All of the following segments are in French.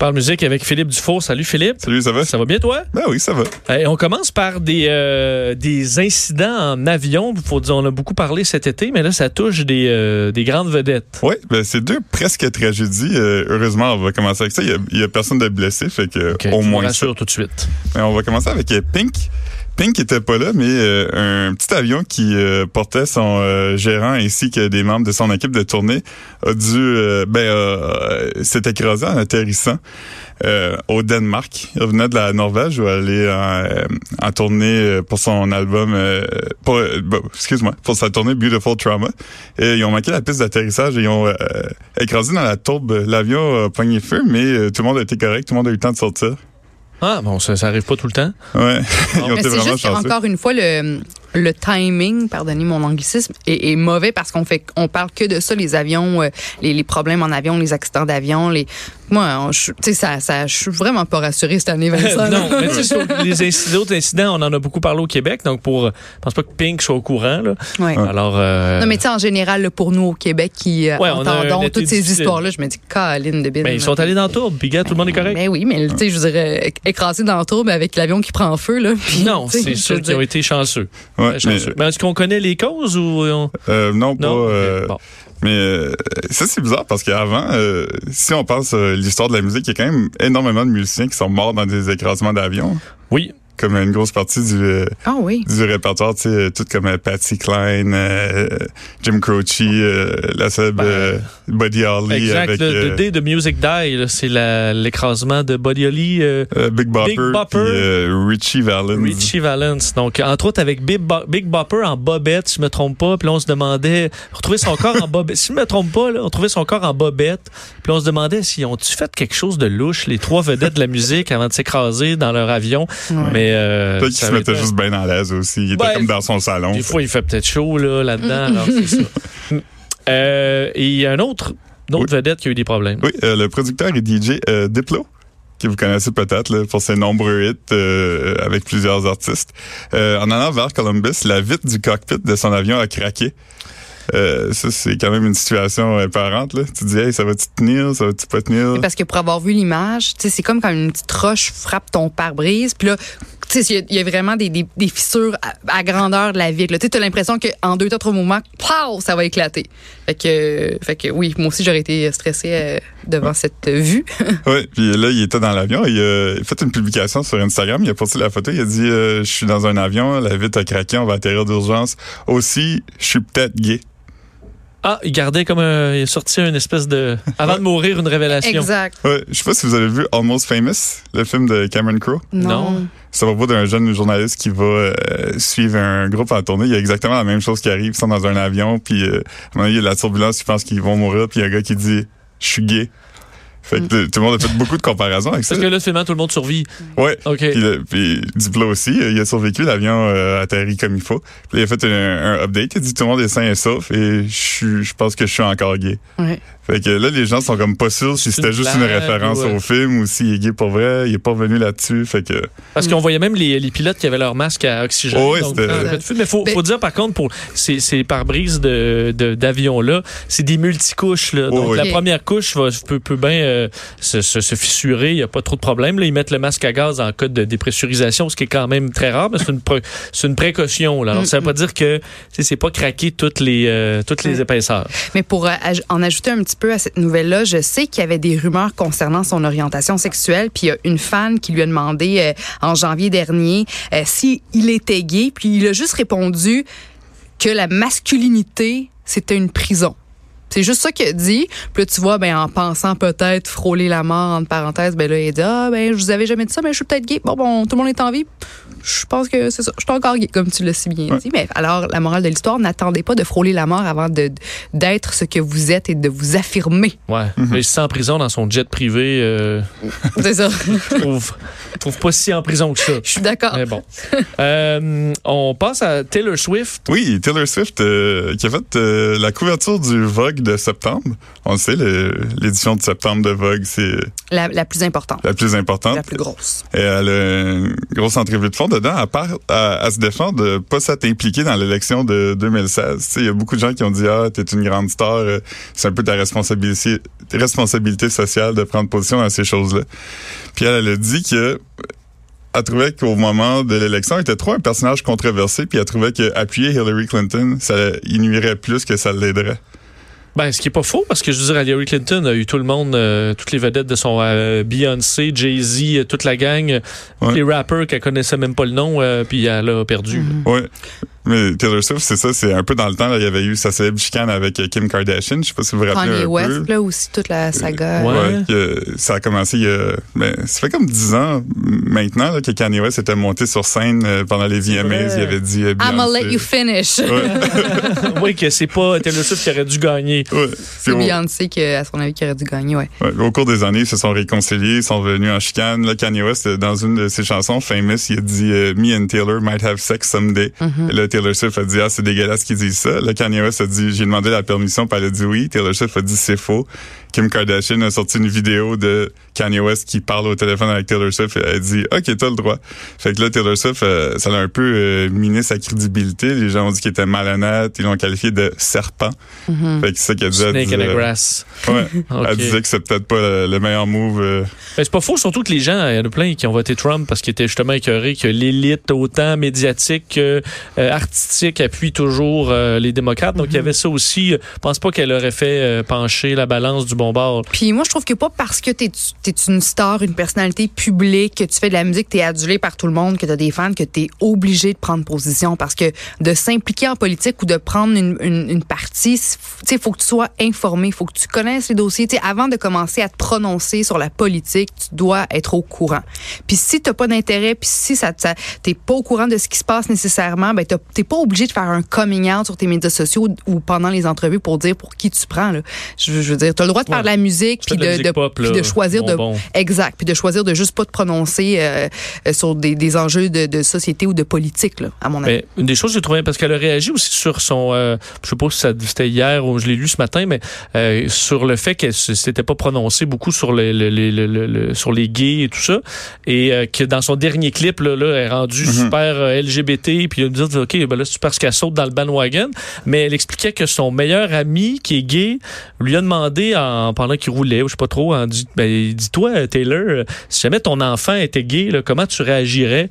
On parle musique avec Philippe Dufour. Salut Philippe. Salut, ça va? Ça va bien toi? Ben oui, ça va. On commence par des, euh, des incidents en avion. Faut dire, on a beaucoup parlé cet été, mais là, ça touche des, euh, des grandes vedettes. Oui, ben c'est deux presque tragédies. Euh, heureusement, on va commencer avec ça. Il y a, personne de blessé, fait que au moins ça. tout de suite. Mais on va commencer avec Pink. Pink était pas là, mais euh, un petit avion qui euh, portait son euh, gérant ainsi que des membres de son équipe de tournée a dû, euh, ben, euh, s'est écrasé en atterrissant euh, au Danemark. Il revenait de la Norvège où est en, en tournée pour son album, pour, excuse-moi, pour sa tournée Beautiful Trauma. Et ils ont manqué la piste d'atterrissage et ils ont écrasé dans la tourbe. L'avion a pogné feu, mais tout le monde a été correct, tout le monde a eu le temps de sortir. Ah, bon, ça, ça arrive pas tout le temps. Ouais, ils ont Mais été c'est vraiment chanceux. encore une fois le, le timing, pardonnez mon anglicisme, est, est mauvais parce qu'on fait on parle que de ça les avions, euh, les, les problèmes en avion, les accidents d'avion, les moi tu sais ça ça je suis vraiment pas rassurée cette année Vincent. non, mais tu sais, les incidents, autres incidents, on en a beaucoup parlé au Québec. Donc, pour, euh, je pense pas que Pink soit au courant. Là. Ouais. Alors, euh, Non mais tu sais en général là, pour nous au Québec qui euh, Ouais, entendons toutes ces difficile. histoires là, je me dis Caroline de Bin. ben, ils sont allés dans le tour. Puis, gars, tout le monde est correct. Mais oui, mais tu sais je dirais écrasé dans le tour mais avec l'avion qui prend feu là. non, c'est sûr qu'ils ont été chanceux. Ouais. Mais, est-ce qu'on connaît les causes ou on- Euh, non, pas. non? Ok, euh, bon. Mais euh, ça, c'est bizarre parce qu'avant, euh, si on pense à l'histoire de la musique, il y a quand même énormément de musiciens qui sont morts dans des écrasements d'avions. Oui. Comme une grosse partie du, Ah oui. du répertoire, tu sais, tout comme euh, Patsy Cline, euh, Jim Croce, euh, la célèbre euh, Buddy Holly Ben, Exact. avec le, euh, The Day de Music Die, c'est l'écrasement de Buddy Holly, euh, euh, Big Bopper, Big Bopper. puis euh, Richie Valens. Richie Valens. Donc, entre autres, avec Big, Bo- Big Bopper en bobette, si je me trompe pas. Puis on se demandait, retrouver son corps en bobette. Si je me trompe pas, là, on trouvait son corps en bobette. Puis on se demandait si ont-tu fait quelque chose de louche, les trois vedettes de la musique, avant de s'écraser dans leur avion. Mais, euh, Peut-être qu'il se mettait juste bien à l'aise aussi. Il était comme dans son salon. Des fois, il fait peut-être chaud, là, là-dedans. alors c'est ça. Euh, et il y a un autre, d'autres vedettes qui a eu des problèmes. Oui, euh, le producteur et DJ euh, Diplo, que vous connaissez peut-être là, pour ses nombreux hits euh, avec plusieurs artistes. Euh, en allant vers Columbus, la vitre du cockpit de son avion a craqué. Euh, ça, c'est quand même une situation apparente. Là. Tu te dis, hey, ça va-tu tenir, ça va-tu pas tenir? Parce que pour avoir vu l'image, c'est comme quand une petite roche frappe ton pare-brise, puis là, tu sais, il y a- il y, a vraiment des, des, des fissures à, à grandeur de la vitre. Tu as l'impression qu'en deux, trois mouvements, pow, ça va éclater. Fait que, fait que oui, moi aussi, j'aurais été stressée euh, devant cette vue. Ouais, puis là, il était dans l'avion. Il a fait une publication sur Instagram. Il a posté la photo. Il a dit, euh, je suis dans un avion, la vitre a craqué, on va atterrir d'urgence. Aussi, je suis peut-être gay. Ah, il gardait comme un, il a sorti une espèce de, avant de mourir, une révélation. exact. Ouais, je sais pas si vous avez vu Almost Famous, le film de Cameron Crowe. Non. Non. C'est à propos d'un jeune journaliste qui va euh, suivre un groupe en tournée. Il y a exactement la même chose qui arrive. Ils sont dans un avion, puis euh, à un moment donné, il y a la turbulence, ils pensent qu'ils vont mourir, puis il y a un gars qui dit « Je suis gay ». Fait que euh, tout le monde a fait beaucoup de comparaisons avec ça. Parce que là, finalement, tout le monde survit. Ouais. OK. Puis, le- puis Diplo aussi, euh, il a survécu, l'avion euh, atterri comme il faut. Puis il a fait un, un update, il a dit tout le monde est sain et sauf et je je pense que je suis encore gay. Ouais. Fait que là, les gens sont comme pas sûrs si c'était juste une référence ouais. au film ou s'il est gay pour vrai. Il est pas revenu là-dessus. Fait que Parce qu'on voyait même les, les pilotes qui avaient leur masque à oxygène. Oh oui, Donc, feu. Mais faut, faut dire par contre pour ces, ces pare-brises de, de- d'avions là, c'est des multicouches là. Oh Donc oui. la première couche va, peut, peut bien euh, se, se, se fissurer. Il y a pas trop de problème. Là, ils mettent le masque à gaz en cas de dépressurisation, ce qui est quand même très rare, mais c'est une, une précaution. Là. Alors ça veut pas dire que c'est pas craqué toutes les euh, toutes les épaisseurs. Mais pour euh, en ajouter un petit peu à cette nouvelle-là, je sais qu'il y avait des rumeurs concernant son orientation sexuelle, puis il y a une fan qui lui a demandé en janvier dernier si il était gay, puis il a juste répondu que la masculinité c'était une prison. C'est juste ça qu'il a dit. Puis là, tu vois, ben, en pensant peut-être frôler la mort, entre parenthèses, ben là, il a dit, ah, ben, je vous avais jamais dit ça, mais je suis peut-être gay. Bon, bon, tout le monde est en vie. Je pense que c'est ça. Je suis encore gay, comme tu l'as si bien dit. Mais alors, la morale de l'histoire, n'attendez pas de frôler la mort avant de, d'être ce que vous êtes et de vous affirmer. Ouais. Mais il se sent en prison dans son jet privé. euh, C'est ça. je trouve, je trouve pas si en prison que ça. Je suis d'accord. Mais bon. Euh, on passe à Taylor Swift. Oui, Taylor Swift euh, qui a fait euh, la couverture du Vogue de septembre. On le sait, le- l'édition de septembre de Vogue, c'est La, la plus importante. la plus importante. La plus grosse. Et elle a une grosse entrevue de fond dedans, à part à, se défendre de pas s'être impliquée dans l'élection de 2016. Tu sais, Il y a beaucoup de gens qui ont dit Ah, t'es une grande star, euh, c'est un peu ta responsabilité, responsabilité sociale de prendre position dans ces choses-là. Puis elle, a dit que elle trouvait qu'au moment de l'élection, elle était trop un personnage controversé, puis elle trouvait qu'appuyer Hillary Clinton, ça y nuirait plus que ça l'aiderait. Ben, ce qui est pas faux, parce que je veux dire, Hillary Clinton a eu tout le monde, euh, toutes les vedettes de son euh, Beyoncé, Jay-Z, euh, toute la gang, tous Ouais. les rappers qu'elle connaissait même pas le nom, euh, puis elle a perdu. Ouais. Mais Taylor Swift, c'est ça, c'est un peu dans le temps, là, il y avait eu sa célèbre chicane avec euh, Kim Kardashian, je sais pas si vous vous rappelez Kanye un West, peu. là aussi, toute la saga. Ouais. Ouais, que ça a commencé il y a, ben, ça fait comme dix ans maintenant là, que Kanye West était monté sur scène euh, pendant les VMAs, il avait dit euh, I'ma Beyoncé. let you finish. oui, que c'est pas Taylor Swift qui aurait dû gagner. Ouais. C'est Beyoncé qui, à son avis, qui aurait dû gagner, ouais. ouais, au cours des années, ils se sont réconciliés, ils sont venus en chicane. Là, Kanye West, euh, dans une de ses chansons, Famous, il a dit euh, Me and Taylor might have sex someday. Et là, Taylor Swift a dit Ah, c'est dégueulasse qu'ils disent ça. Là, Kanye West a dit J'ai demandé la permission, puis elle a dit oui. Taylor Swift a dit c'est faux. Kim Kardashian a sorti une vidéo de Kanye West qui parle au téléphone avec Taylor Swift et elle a dit OK, t'as le droit. Fait que là, Taylor Swift, euh, ça l'a un peu euh, miné sa crédibilité. Les gens ont dit qu'il était malhonnête, ils l'ont qualifié de serpent. Mm-hmm. Fait que c'est ça qu'elle disait. elle Snake in the disait- grass. Ouais. Elle disait que c'est peut-être pas le, le meilleur move. euh. Ben, c'est pas faux, surtout que les gens, il y en a plein qui ont voté Trump parce qu'ils étaient justement écœurés que l'élite, autant médiatique que euh, artistique, appuie toujours euh, les démocrates. Donc, il y avait ça aussi. Je pense pas qu'elle aurait fait euh, pencher la balance du Puis moi, je trouve que pas parce que t'es es une star, une personnalité publique, que tu fais de la musique, t'es adulé par tout le monde, que t'as des fans, que t'es obligé de prendre position. Parce que de s'impliquer en politique ou de prendre une, une, partie, tu faut que tu sois informé, faut que tu connaisses les dossiers. Tu sais, avant de commencer à te prononcer sur la politique, tu dois être au courant. Puis si t'as pas d'intérêt, puis si ça, t'es pas au courant de ce qui se passe nécessairement, ben t'es pas obligé de faire un coming out sur tes médias sociaux ou pendant les entrevues pour dire pour qui tu prends. Là. Je veux dire, t'as le droit de Ouais. de la musique, puis de de, de, pop, puis de choisir de bonbon. exact, puis de choisir de juste pas te prononcer euh, euh, sur des, des enjeux de, de société ou de politique, là, à mon avis. Mais une des choses que j'ai trouvé, parce qu'elle a réagi aussi sur son, euh, je sais pas si ça- c'était hier ou je l'ai lu ce matin, mais euh, sur le fait qu'elle s'était pas prononcée beaucoup sur les, les, les, les- les- les- sur les gays et tout ça, et euh, que dans son dernier clip là, là elle est rendue super euh, LGBT, puis elle me dit ok, ben là c'est parce qu'elle saute dans le bandwagon, mais elle expliquait que son meilleur ami qui est gay lui a demandé en pendant qu'il roulait, ou je sais pas trop, en dit, ben dis-toi Taylor, euh, si jamais ton enfant était gay, là, comment tu réagirais?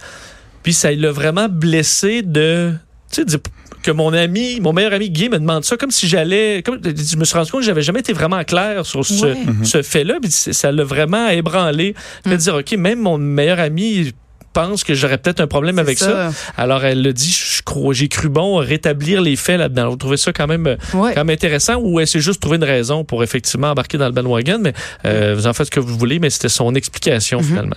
Puis ça l'a vraiment blessé de. Tu sais, que mon ami, mon meilleur ami gay me demande ça comme si j'allais. Comme, je me suis rendu compte que j'avais jamais été vraiment clair sur ce, Ouais. ce fait-là. Puis ça l'a vraiment ébranlé. De dire, OK, même mon meilleur ami pense que j'aurais peut-être un problème avec ça. Alors elle le dit, je crois, j'ai cru bon rétablir les faits là-dedans. Vous trouvez ça quand même, Ouais. quand même intéressant ou elle s'est juste trouvé une raison pour effectivement embarquer dans le bandwagon, mais euh, vous en faites ce que vous voulez, mais c'était son explication finalement.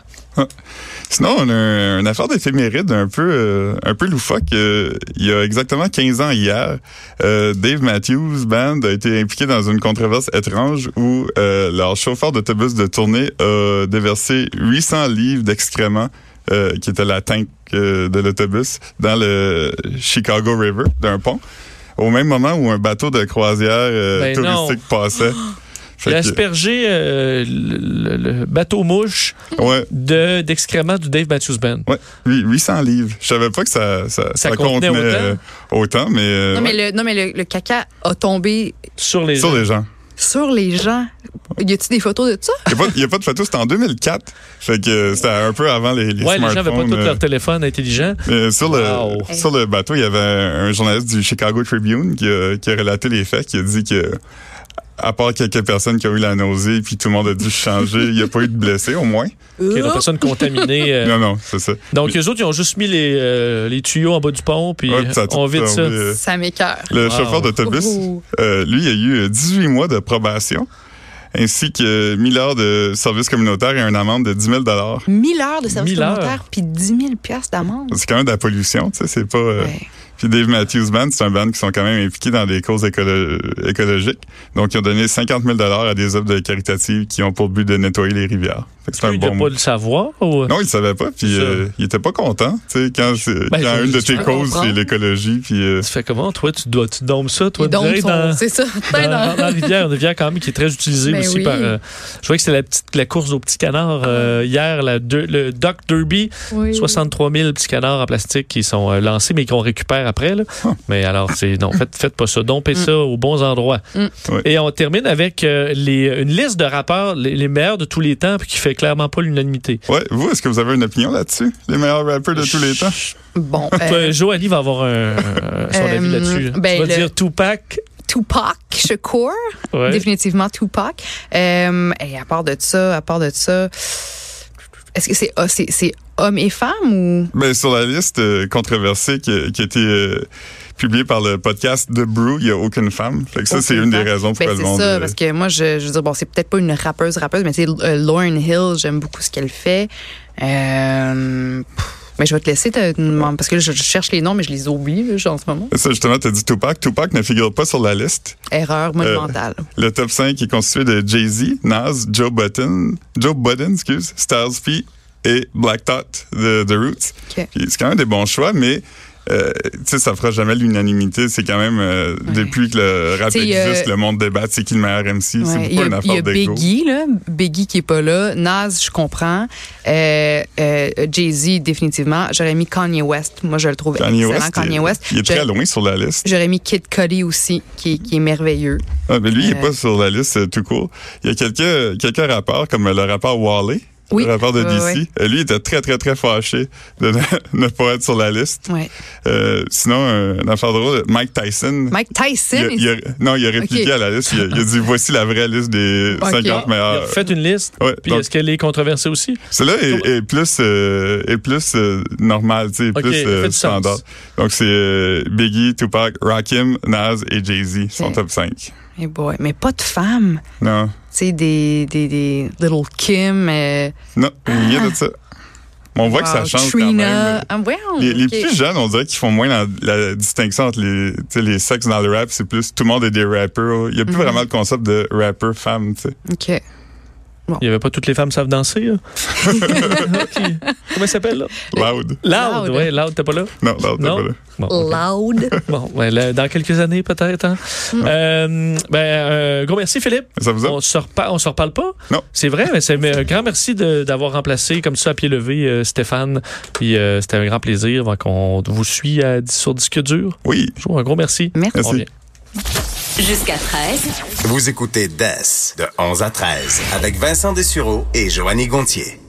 Sinon, on a un- une affaire d'éphéméride un peu euh, un peu loufoque. Euh, il y a exactement 15 ans hier, euh, Dave Matthews Band a été impliqué dans une controverse étrange où euh, leur chauffeur d'autobus de tournée a déversé 800 livres d'excréments euh, qui était la tank euh, de l'autobus dans le Chicago River d'un pont. Au même moment où un bateau de croisière euh, Ben non. touristique passait. Il a aspergé euh, le, bateau mouche ouais, de d'excréments du Dave Matthews Band. Ouais, huit- 800 livres. Je savais pas que ça, ça, Ça ça contenait autant? autant, mais, euh, Non, mais ouais, le, non, mais le, le caca a tombé Sur les sur gens. les gens. Sur les gens. Y a-tu des photos de ça? Il n'y a, pas- il y a pas de photo, c'était en 2004. Fait que euh, c'était un peu avant les, les Ouais, les gens n'avaient pas tout euh, leur téléphone intelligent. mais sur, Wow. le, sur le bateau, il y avait un, un journaliste du Chicago Tribune qui a, qui a relaté les faits, qui a dit que à part quelques personnes qui ont eu la nausée, puis tout le monde a dû changer, il n'y a pas eu de blessés au moins. qu'il y a des personnes contaminées. euh. Non, non, c'est ça. Donc, eux autres, ils ont juste mis les, euh, les tuyaux en bas du pont, puis Ouais, on vide ça. euh, Ça m'écœure. Le Wow. chauffeur d'autobus, euh, lui, il a eu euh, 18 mois de probation, ainsi que 1000 heures de service communautaire et une amende de 10 000 1000 heures de service 1000 heures. communautaire puis 10 000 piastres d'amende. C'est quand même de la pollution, tu sais, c'est pas... euh, Ouais. Puis Dave Matthews Band, c'est un band qui sont quand même impliqués dans des causes écolo- écologiques. Donc, ils ont donné 50 000 à des œuvres de caritatives qui ont pour but de nettoyer les rivières. Fait que c'est un il bon pas le savoir. Ou... Non, il savait pas, puis euh, il était pas content, tu sais, quand, Ben, quand une de tes causes, c'est l'écologie, puis... euh, Tu fais comment, toi? Tu dois, tu domes ça, toi, direct sont- dans, C'est ça. dans, Dans- dans la rivière. Une rivière, quand même, qui est très utilisée Ben aussi oui. par... euh, je vois que c'est la petite la course aux petits canards euh, hier, la le Doc Derby. Oui. 63 000 petits canards en plastique qui sont euh, lancés, mais qu'on récupère après. Là. Mais alors, c'est non, faites, faites pas ça. Dompez ça aux bons endroits. Mm. Et on termine avec euh, les, une liste de rappeurs, les, les meilleurs de tous les temps, puis qui fait clairement pas l'unanimité. Ouais, vous, est-ce que vous avez une opinion là-dessus? Les meilleurs rappeurs de tous les temps? Bon, euh, Joanie va avoir un, euh, son Euh, avis là-dessus. ben, tu vas le- dire Tupac. Tupac Shakur, Ouais. définitivement Tupac. Euh, et à part de ça, à part de ça, est-ce que c'est ah, c'est c'est hommes et femmes ou? Ben, sur la liste euh, controversée qui, qui a été euh, publiée par le podcast The Brew, il n'y a aucune femme. Fait que ça, c'est une des raisons pour Ben, c'est ça, euh, parce que moi, je, je veux dire, bon, c'est peut-être pas une rappeuse, rappeuse, mais euh, Lauryn Hill, j'aime beaucoup ce qu'elle fait. Euh, pff, mais je vais te laisser, te- parce que je je cherche les noms, mais je les oublie, là, en ce moment. Ça, justement, tu as dit Tupac. Tupac ne figure pas sur la liste. Erreur monumentale. Le top 5 est constitué de Jay-Z, Nas, Joe Button, Joe Budden, excuse, Styles P et Black Thought de The Roots. C'est quand même des bons choix, mais euh, tu sais, ça fera jamais l'unanimité. C'est quand même euh, depuis que le rap existe, euh, le monde débat c'est qui le meilleur MC. C'est Ouais, il y pas a, une il y a affaire d'ego. Biggie, là. Biggie qui est pas là. Nas, je comprends. Euh, euh, Jay-Z, définitivement. J'aurais mis Kanye West. Moi, je le trouve Kanye excellent, West, Kanye il, West. il est très loin sur la liste. J'aurais mis Kid Cudi aussi, qui, qui est merveilleux. Ah, mais lui, il est pas sur la liste tout court. Il y a quelques, quelques rappeurs, comme le rappeur Wally, Oui. le rappeur de DC. Euh, Lui, il était très, très, très fâché de ne, ne pas être sur la liste. Euh, sinon, euh, une affaire drôle, Mike Tyson. Mike Tyson? il a- il a- non, il a répliqué à la liste. Il a, il a dit voici la vraie liste des Ok. 50 Il a meilleurs. fait une liste. Ouais, Puis est-ce qu'elle est controversée aussi? Celle-là est, est plus, euh, est plus euh, normal, tu sais, Ok, plus euh, standard. sens. Donc, c'est euh, Biggie, Tupac, Rakim, Nas et Jay-Z sont Ok. top 5. Eh boy, mais pas de femmes. Non, Tu sais, des, des, des Little Kim. Euh, non, rien de ça. Mais on voit que ça change Trina. quand même. Ah, Les, les ok. plus jeunes, on dirait qu'ils font moins la, la distinction entre les, les sexes dans le rap. C'est plus tout le monde est des rappers. Il n'y a plus Mhm. vraiment le concept de rapper femme. Tu sais. Il n'y avait pas toutes les femmes savent danser. Comment ça s'appelle? Là? Loud. Loud, Loud. ouais, Loud, t'es pas là? Non, Loud, t'es Non? pas là. Bon. Loud. Bon, là, dans quelques années peut-être. Hein? Euh, ben, euh, gros merci Philippe. Ça vous a? On se reparle, on se reparle pas? Non. C'est vrai, mais c'est mais un grand merci de- d'avoir remplacé comme ça à pied levé euh, Stéphane. Puis euh, c'était un grand plaisir. Donc on vous suit à, sur disque dur. Oui. Je vous un gros merci. Merci. On revient. Jusqu'à 13, Vous écoutez DES de 11 à 13 avec Vincent Dessureau et Joanny Gontier.